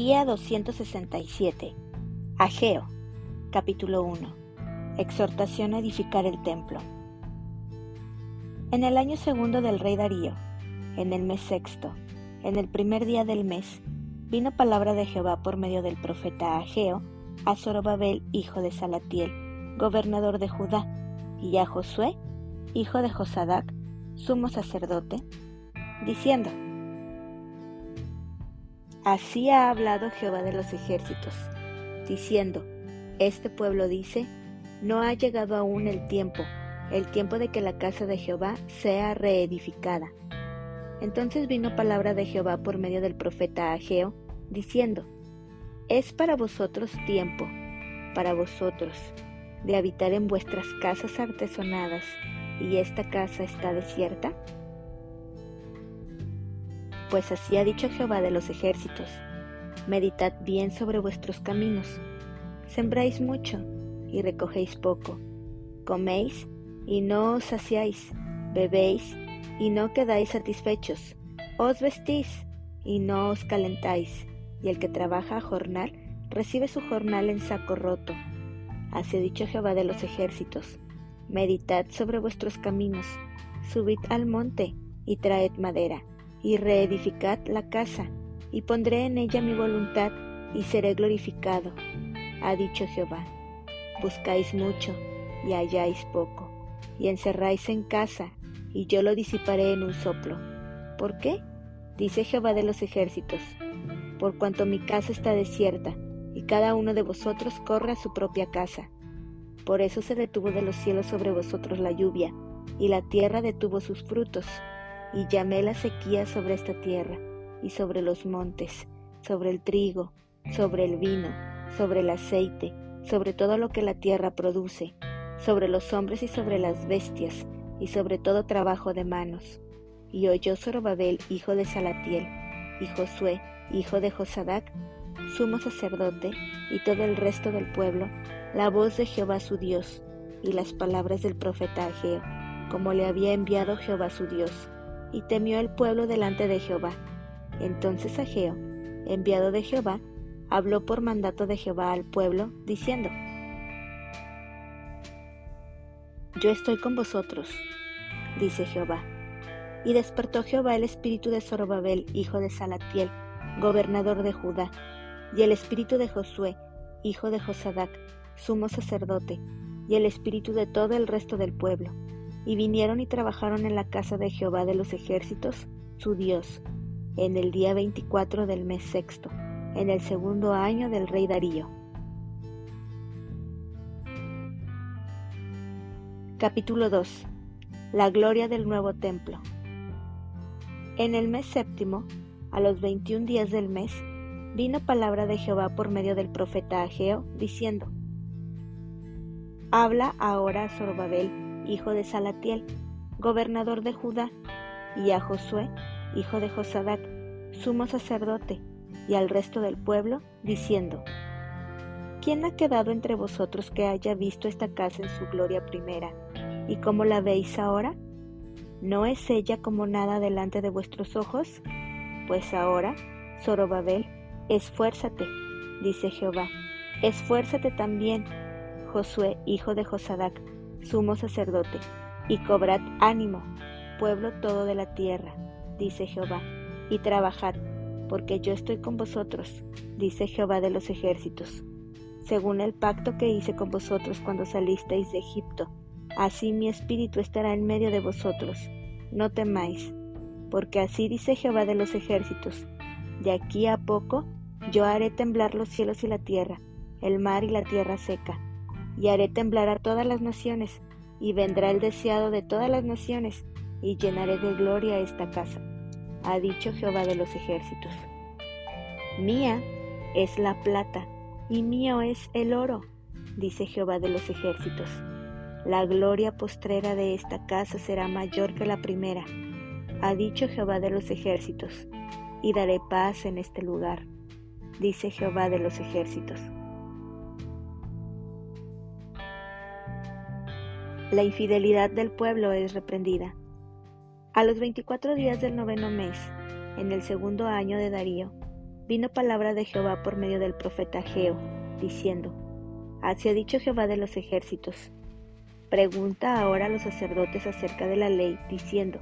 Día 267. Ageo. Capítulo 1. Exhortación a edificar el templo. En el año segundo del rey Darío, en el mes sexto, en el primer día del mes, vino palabra de Jehová por medio del profeta Ageo a Zorobabel, hijo de Salatiel, gobernador de Judá, y a Josué, hijo de Josadac, sumo sacerdote, diciendo, Así ha hablado Jehová de los ejércitos, diciendo, Este pueblo dice, no ha llegado aún el tiempo, el tiempo de que la casa de Jehová sea reedificada. Entonces vino palabra de Jehová por medio del profeta Ageo, diciendo, Es para vosotros tiempo, para vosotros, de habitar en vuestras casas artesonadas, y esta casa está desierta? Pues así ha dicho Jehová de los ejércitos, meditad bien sobre vuestros caminos, sembráis mucho y recogéis poco, coméis y no os saciáis, bebéis y no quedáis satisfechos, os vestís y no os calentáis, y el que trabaja a jornal recibe su jornal en saco roto. Así ha dicho Jehová de los ejércitos, meditad sobre vuestros caminos, subid al monte y traed madera y reedificad la casa, y pondré en ella mi voluntad, y seré glorificado, ha dicho Jehová. Buscáis mucho, y halláis poco, y encerráis en casa, y yo lo disiparé en un soplo. ¿Por qué? Dice Jehová de los ejércitos, por cuanto mi casa está desierta, y cada uno de vosotros corre a su propia casa. Por eso se detuvo de los cielos sobre vosotros la lluvia, y la tierra detuvo sus frutos, y llamé la sequía sobre esta tierra, y sobre los montes, sobre el trigo, sobre el vino, sobre el aceite, sobre todo lo que la tierra produce, sobre los hombres y sobre las bestias, y sobre todo trabajo de manos. Y oyó Zorobabel, hijo de Salatiel, y Josué, hijo de Josadac, sumo sacerdote, y todo el resto del pueblo, la voz de Jehová su Dios, y las palabras del profeta Ageo, como le había enviado Jehová su Dios y temió el pueblo delante de Jehová. Entonces Ageo, enviado de Jehová, habló por mandato de Jehová al pueblo, diciendo, Yo estoy con vosotros, dice Jehová. Y despertó Jehová el espíritu de Zorobabel, hijo de Salatiel, gobernador de Judá, y el espíritu de Josué, hijo de Josadac, sumo sacerdote, y el espíritu de todo el resto del pueblo y vinieron y trabajaron en la casa de Jehová de los ejércitos, su Dios, en el día 24 del mes sexto, en el segundo año del rey Darío. Capítulo 2. La gloria del nuevo templo. En el mes séptimo, a los veintiún días del mes, vino palabra de Jehová por medio del profeta Ageo, diciendo, Habla ahora a hijo de Salatiel, gobernador de Judá, y a Josué, hijo de Josadac, sumo sacerdote, y al resto del pueblo, diciendo, ¿Quién ha quedado entre vosotros que haya visto esta casa en su gloria primera? ¿Y cómo la veis ahora? ¿No es ella como nada delante de vuestros ojos? Pues ahora, Zorobabel, esfuérzate, dice Jehová, esfuérzate también, Josué, hijo de Josadac, sumo sacerdote, y cobrad ánimo, pueblo todo de la tierra, dice Jehová, y trabajad, porque yo estoy con vosotros, dice Jehová de los ejércitos. Según el pacto que hice con vosotros cuando salisteis de Egipto, así mi espíritu estará en medio de vosotros. No temáis, porque así dice Jehová de los ejércitos. De aquí a poco yo haré temblar los cielos y la tierra, el mar y la tierra seca y haré temblar a todas las naciones, y vendrá el deseado de todas las naciones, y llenaré de gloria esta casa, ha dicho Jehová de los ejércitos. Mía es la plata, y mío es el oro, dice Jehová de los ejércitos. La gloria postrera de esta casa será mayor que la primera, ha dicho Jehová de los ejércitos, y daré paz en este lugar, dice Jehová de los ejércitos. La infidelidad del pueblo es reprendida. A los veinticuatro días del noveno mes, en el segundo año de Darío, vino palabra de Jehová por medio del profeta Geo, diciendo, Así ha dicho Jehová de los ejércitos. Pregunta ahora a los sacerdotes acerca de la ley, diciendo,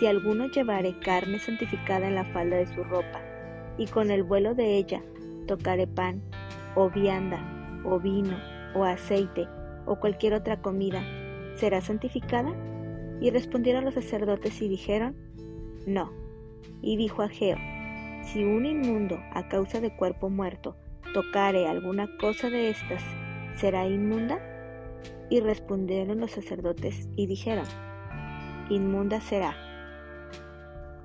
Si alguno llevare carne santificada en la falda de su ropa, y con el vuelo de ella tocare pan, o vianda, o vino, o aceite, o cualquier otra comida, ¿será santificada? Y respondieron los sacerdotes y dijeron, No. Y dijo a Geo, Si un inmundo a causa de cuerpo muerto tocare alguna cosa de estas, ¿será inmunda? Y respondieron los sacerdotes y dijeron, Inmunda será.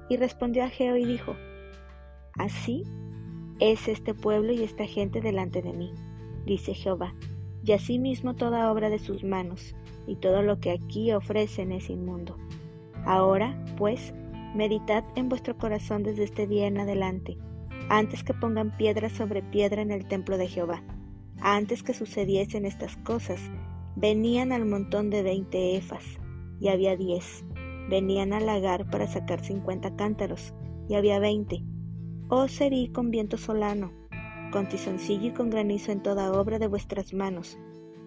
Y respondió Ageo y dijo, Así es este pueblo y esta gente delante de mí, dice Jehová, y asimismo toda obra de sus manos, y todo lo que aquí ofrecen es inmundo. Ahora, pues, meditad en vuestro corazón desde este día en adelante, antes que pongan piedra sobre piedra en el templo de Jehová. Antes que sucediesen estas cosas, venían al montón de veinte efas, y había diez. Venían al lagar para sacar cincuenta cántaros, y había veinte. Oh serí con viento solano, con tizoncillo y con granizo en toda obra de vuestras manos,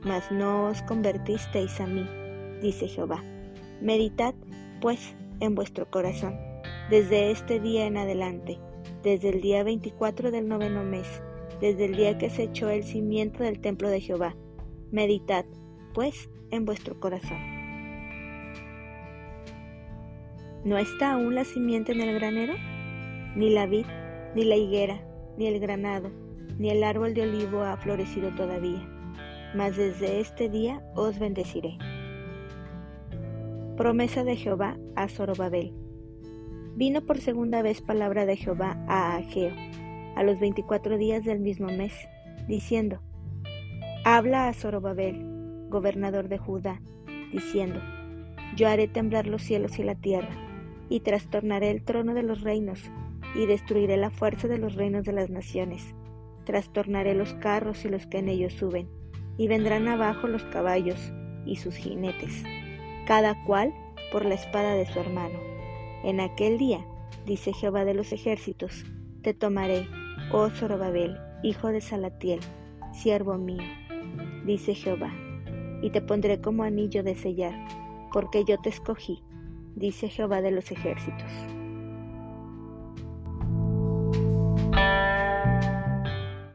mas no os convertisteis a mí, dice Jehová. Meditad, pues, en vuestro corazón, desde este día en adelante, desde el día 24 del noveno mes, desde el día que se echó el cimiento del templo de Jehová. Meditad, pues, en vuestro corazón. ¿No está aún la simiente en el granero? Ni la vid, ni la higuera, ni el granado, ni el árbol de olivo ha florecido todavía, mas desde este día os bendeciré. Promesa de Jehová a Zorobabel. Vino por segunda vez palabra de Jehová a Ageo, a los veinticuatro días del mismo mes, diciendo, Habla a Zorobabel, gobernador de Judá, diciendo, Yo haré temblar los cielos y la tierra, y trastornaré el trono de los reinos, y destruiré la fuerza de los reinos de las naciones. Trastornaré los carros y los que en ellos suben, y vendrán abajo los caballos y sus jinetes, cada cual por la espada de su hermano en aquel día, dice Jehová de los ejércitos, te tomaré, oh Zorobabel, hijo de Salatiel, siervo mío, dice Jehová, y te pondré como anillo de sellar, porque yo te escogí, dice Jehová de los ejércitos.